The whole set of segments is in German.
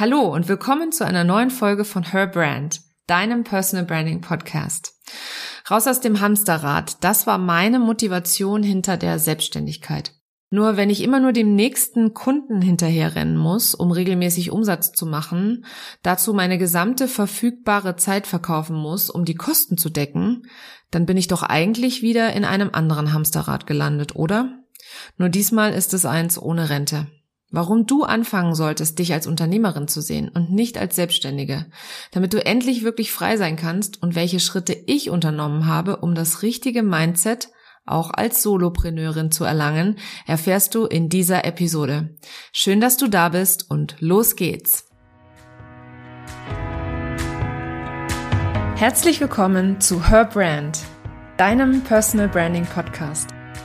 Hallo und willkommen zu einer neuen Folge von Her Brand, deinem Personal Branding Podcast. Raus aus dem Hamsterrad, das war meine Motivation hinter der Selbstständigkeit. Nur wenn ich immer nur dem nächsten Kunden hinterherrennen muss, um regelmäßig Umsatz zu machen, dazu meine gesamte verfügbare Zeit verkaufen muss, um die Kosten zu decken, dann bin ich doch eigentlich wieder in einem anderen Hamsterrad gelandet, oder? Nur diesmal ist es eins ohne Rente. Warum du anfangen solltest, dich als Unternehmerin zu sehen und nicht als Selbstständige, damit du endlich wirklich frei sein kannst und welche Schritte ich unternommen habe, um das richtige Mindset auch als Solopreneurin zu erlangen, erfährst du in dieser Episode. Schön, dass du da bist und los geht's. Herzlich willkommen zu Her Brand, deinem Personal Branding Podcast.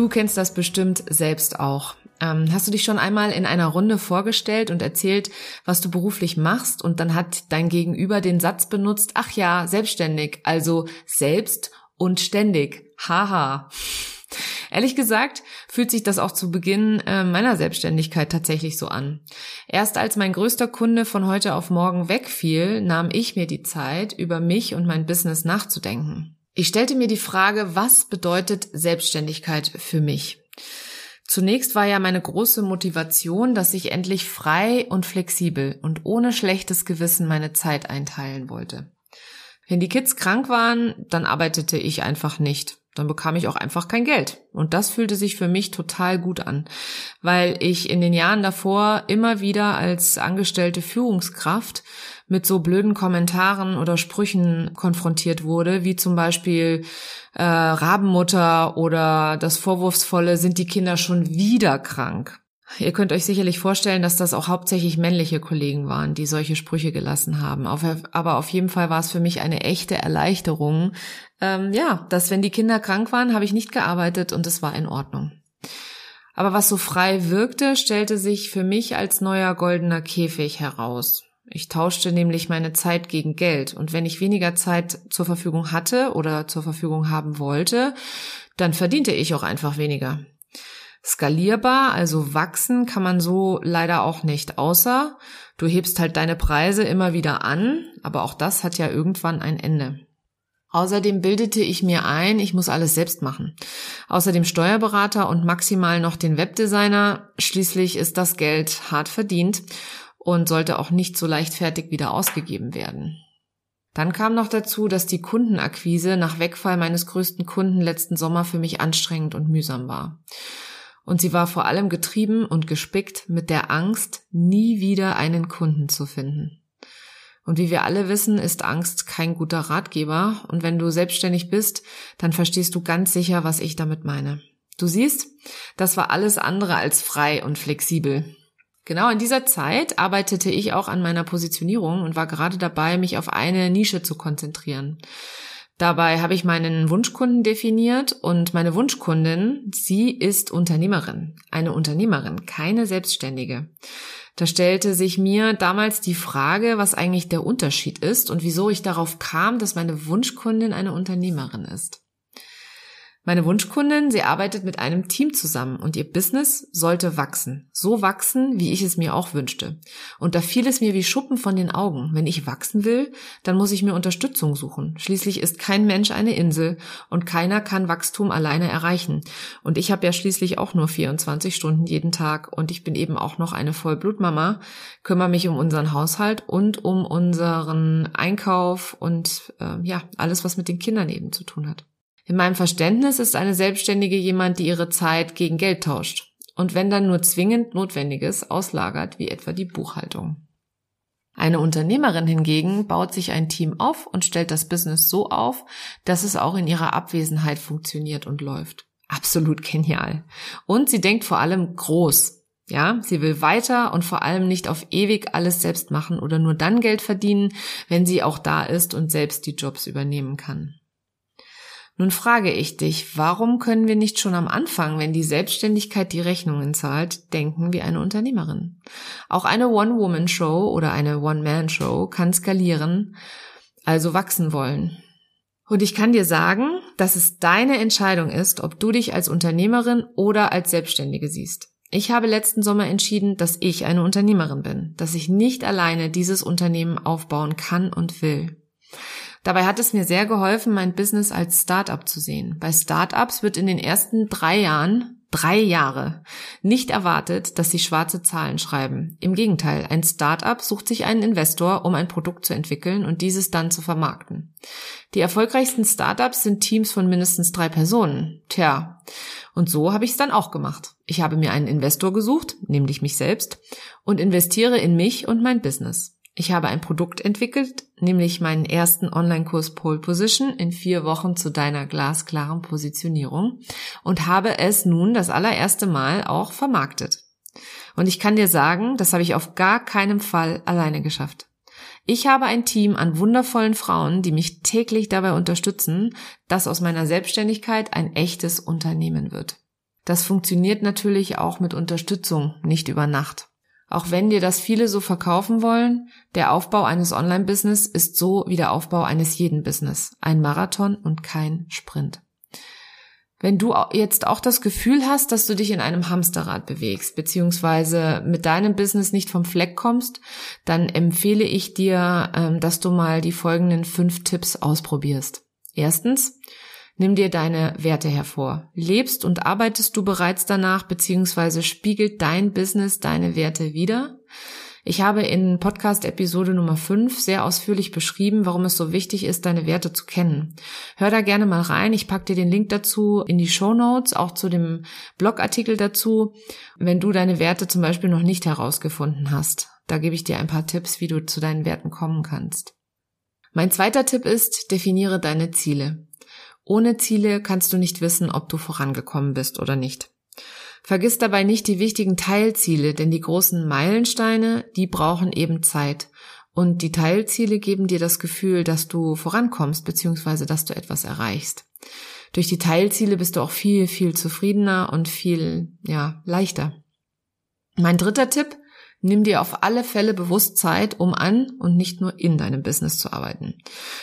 Du kennst das bestimmt selbst auch. Ähm, hast du dich schon einmal in einer Runde vorgestellt und erzählt, was du beruflich machst und dann hat dein Gegenüber den Satz benutzt, ach ja, selbstständig, also selbst und ständig. Haha. Ehrlich gesagt fühlt sich das auch zu Beginn äh, meiner Selbstständigkeit tatsächlich so an. Erst als mein größter Kunde von heute auf morgen wegfiel, nahm ich mir die Zeit, über mich und mein Business nachzudenken. Ich stellte mir die Frage, was bedeutet Selbstständigkeit für mich? Zunächst war ja meine große Motivation, dass ich endlich frei und flexibel und ohne schlechtes Gewissen meine Zeit einteilen wollte. Wenn die Kids krank waren, dann arbeitete ich einfach nicht. Dann bekam ich auch einfach kein Geld. Und das fühlte sich für mich total gut an, weil ich in den Jahren davor immer wieder als angestellte Führungskraft mit so blöden Kommentaren oder Sprüchen konfrontiert wurde, wie zum Beispiel äh, Rabenmutter oder das Vorwurfsvolle, sind die Kinder schon wieder krank. Ihr könnt euch sicherlich vorstellen, dass das auch hauptsächlich männliche Kollegen waren, die solche Sprüche gelassen haben. aber auf jeden Fall war es für mich eine echte Erleichterung, ähm, ja, dass wenn die Kinder krank waren, habe ich nicht gearbeitet und es war in Ordnung. Aber was so frei wirkte, stellte sich für mich als neuer goldener Käfig heraus. Ich tauschte nämlich meine Zeit gegen Geld. Und wenn ich weniger Zeit zur Verfügung hatte oder zur Verfügung haben wollte, dann verdiente ich auch einfach weniger. Skalierbar, also wachsen kann man so leider auch nicht, außer du hebst halt deine Preise immer wieder an, aber auch das hat ja irgendwann ein Ende. Außerdem bildete ich mir ein, ich muss alles selbst machen. Außerdem Steuerberater und maximal noch den Webdesigner. Schließlich ist das Geld hart verdient und sollte auch nicht so leichtfertig wieder ausgegeben werden. Dann kam noch dazu, dass die Kundenakquise nach Wegfall meines größten Kunden letzten Sommer für mich anstrengend und mühsam war. Und sie war vor allem getrieben und gespickt mit der Angst, nie wieder einen Kunden zu finden. Und wie wir alle wissen, ist Angst kein guter Ratgeber. Und wenn du selbstständig bist, dann verstehst du ganz sicher, was ich damit meine. Du siehst, das war alles andere als frei und flexibel. Genau in dieser Zeit arbeitete ich auch an meiner Positionierung und war gerade dabei, mich auf eine Nische zu konzentrieren. Dabei habe ich meinen Wunschkunden definiert und meine Wunschkundin, sie ist Unternehmerin, eine Unternehmerin, keine Selbstständige. Da stellte sich mir damals die Frage, was eigentlich der Unterschied ist und wieso ich darauf kam, dass meine Wunschkundin eine Unternehmerin ist. Meine Wunschkundin, sie arbeitet mit einem Team zusammen und ihr Business sollte wachsen. So wachsen, wie ich es mir auch wünschte. Und da fiel es mir wie Schuppen von den Augen. Wenn ich wachsen will, dann muss ich mir Unterstützung suchen. Schließlich ist kein Mensch eine Insel und keiner kann Wachstum alleine erreichen. Und ich habe ja schließlich auch nur 24 Stunden jeden Tag und ich bin eben auch noch eine Vollblutmama, kümmere mich um unseren Haushalt und um unseren Einkauf und äh, ja, alles, was mit den Kindern eben zu tun hat. In meinem Verständnis ist eine Selbstständige jemand, die ihre Zeit gegen Geld tauscht und wenn dann nur zwingend Notwendiges auslagert, wie etwa die Buchhaltung. Eine Unternehmerin hingegen baut sich ein Team auf und stellt das Business so auf, dass es auch in ihrer Abwesenheit funktioniert und läuft. Absolut genial. Und sie denkt vor allem groß. Ja, sie will weiter und vor allem nicht auf ewig alles selbst machen oder nur dann Geld verdienen, wenn sie auch da ist und selbst die Jobs übernehmen kann. Nun frage ich dich, warum können wir nicht schon am Anfang, wenn die Selbstständigkeit die Rechnungen zahlt, denken wie eine Unternehmerin? Auch eine One-Woman-Show oder eine One-Man-Show kann skalieren, also wachsen wollen. Und ich kann dir sagen, dass es deine Entscheidung ist, ob du dich als Unternehmerin oder als Selbstständige siehst. Ich habe letzten Sommer entschieden, dass ich eine Unternehmerin bin, dass ich nicht alleine dieses Unternehmen aufbauen kann und will. Dabei hat es mir sehr geholfen, mein Business als Startup zu sehen. Bei Startups wird in den ersten drei Jahren drei Jahre nicht erwartet, dass sie schwarze Zahlen schreiben. Im Gegenteil, ein Startup sucht sich einen Investor, um ein Produkt zu entwickeln und dieses dann zu vermarkten. Die erfolgreichsten Startups sind Teams von mindestens drei Personen. Tja, und so habe ich es dann auch gemacht. Ich habe mir einen Investor gesucht, nämlich mich selbst, und investiere in mich und mein Business. Ich habe ein Produkt entwickelt, nämlich meinen ersten Online-Kurs Pole Position in vier Wochen zu deiner glasklaren Positionierung und habe es nun das allererste Mal auch vermarktet. Und ich kann dir sagen, das habe ich auf gar keinen Fall alleine geschafft. Ich habe ein Team an wundervollen Frauen, die mich täglich dabei unterstützen, dass aus meiner Selbstständigkeit ein echtes Unternehmen wird. Das funktioniert natürlich auch mit Unterstützung, nicht über Nacht. Auch wenn dir das viele so verkaufen wollen, der Aufbau eines Online-Business ist so wie der Aufbau eines jeden Business. Ein Marathon und kein Sprint. Wenn du jetzt auch das Gefühl hast, dass du dich in einem Hamsterrad bewegst, beziehungsweise mit deinem Business nicht vom Fleck kommst, dann empfehle ich dir, ähm, dass du mal die folgenden fünf Tipps ausprobierst. Erstens, Nimm dir deine Werte hervor. Lebst und arbeitest du bereits danach, beziehungsweise spiegelt dein Business deine Werte wieder? Ich habe in Podcast Episode Nummer 5 sehr ausführlich beschrieben, warum es so wichtig ist, deine Werte zu kennen. Hör da gerne mal rein. Ich packe dir den Link dazu in die Show Notes, auch zu dem Blogartikel dazu, wenn du deine Werte zum Beispiel noch nicht herausgefunden hast. Da gebe ich dir ein paar Tipps, wie du zu deinen Werten kommen kannst. Mein zweiter Tipp ist, definiere deine Ziele. Ohne Ziele kannst du nicht wissen, ob du vorangekommen bist oder nicht. Vergiss dabei nicht die wichtigen Teilziele, denn die großen Meilensteine, die brauchen eben Zeit. Und die Teilziele geben dir das Gefühl, dass du vorankommst, beziehungsweise dass du etwas erreichst. Durch die Teilziele bist du auch viel, viel zufriedener und viel, ja, leichter. Mein dritter Tipp, Nimm dir auf alle Fälle bewusst Zeit, um an und nicht nur in deinem Business zu arbeiten.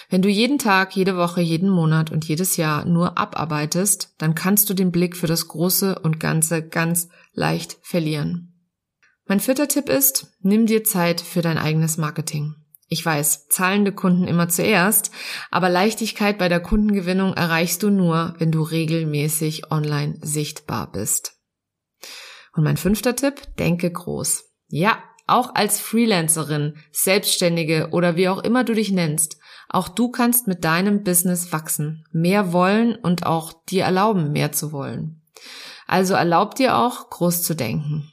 Wenn du jeden Tag, jede Woche, jeden Monat und jedes Jahr nur abarbeitest, dann kannst du den Blick für das Große und Ganze ganz leicht verlieren. Mein vierter Tipp ist, nimm dir Zeit für dein eigenes Marketing. Ich weiß, zahlende Kunden immer zuerst, aber Leichtigkeit bei der Kundengewinnung erreichst du nur, wenn du regelmäßig online sichtbar bist. Und mein fünfter Tipp, denke groß. Ja, auch als Freelancerin, Selbstständige oder wie auch immer du dich nennst, auch du kannst mit deinem Business wachsen, mehr wollen und auch dir erlauben, mehr zu wollen. Also erlaub dir auch, groß zu denken.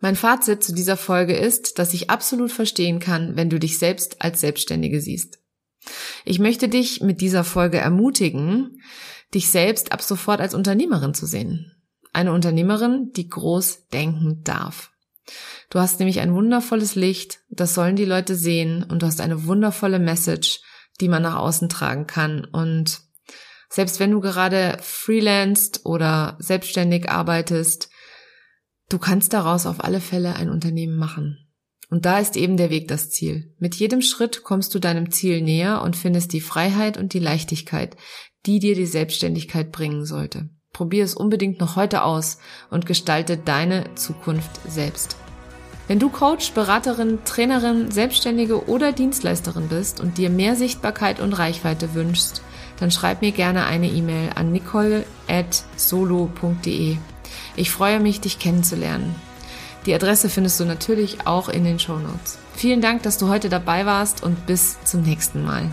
Mein Fazit zu dieser Folge ist, dass ich absolut verstehen kann, wenn du dich selbst als Selbstständige siehst. Ich möchte dich mit dieser Folge ermutigen, dich selbst ab sofort als Unternehmerin zu sehen. Eine Unternehmerin, die groß denken darf. Du hast nämlich ein wundervolles Licht, das sollen die Leute sehen und du hast eine wundervolle Message, die man nach außen tragen kann. Und selbst wenn du gerade freelanced oder selbstständig arbeitest, du kannst daraus auf alle Fälle ein Unternehmen machen. Und da ist eben der Weg das Ziel. Mit jedem Schritt kommst du deinem Ziel näher und findest die Freiheit und die Leichtigkeit, die dir die Selbstständigkeit bringen sollte. Probier es unbedingt noch heute aus und gestalte deine Zukunft selbst. Wenn du Coach, Beraterin, Trainerin, Selbstständige oder Dienstleisterin bist und dir mehr Sichtbarkeit und Reichweite wünschst, dann schreib mir gerne eine E-Mail an nicole.solo.de. Ich freue mich, dich kennenzulernen. Die Adresse findest du natürlich auch in den Show Notes. Vielen Dank, dass du heute dabei warst und bis zum nächsten Mal.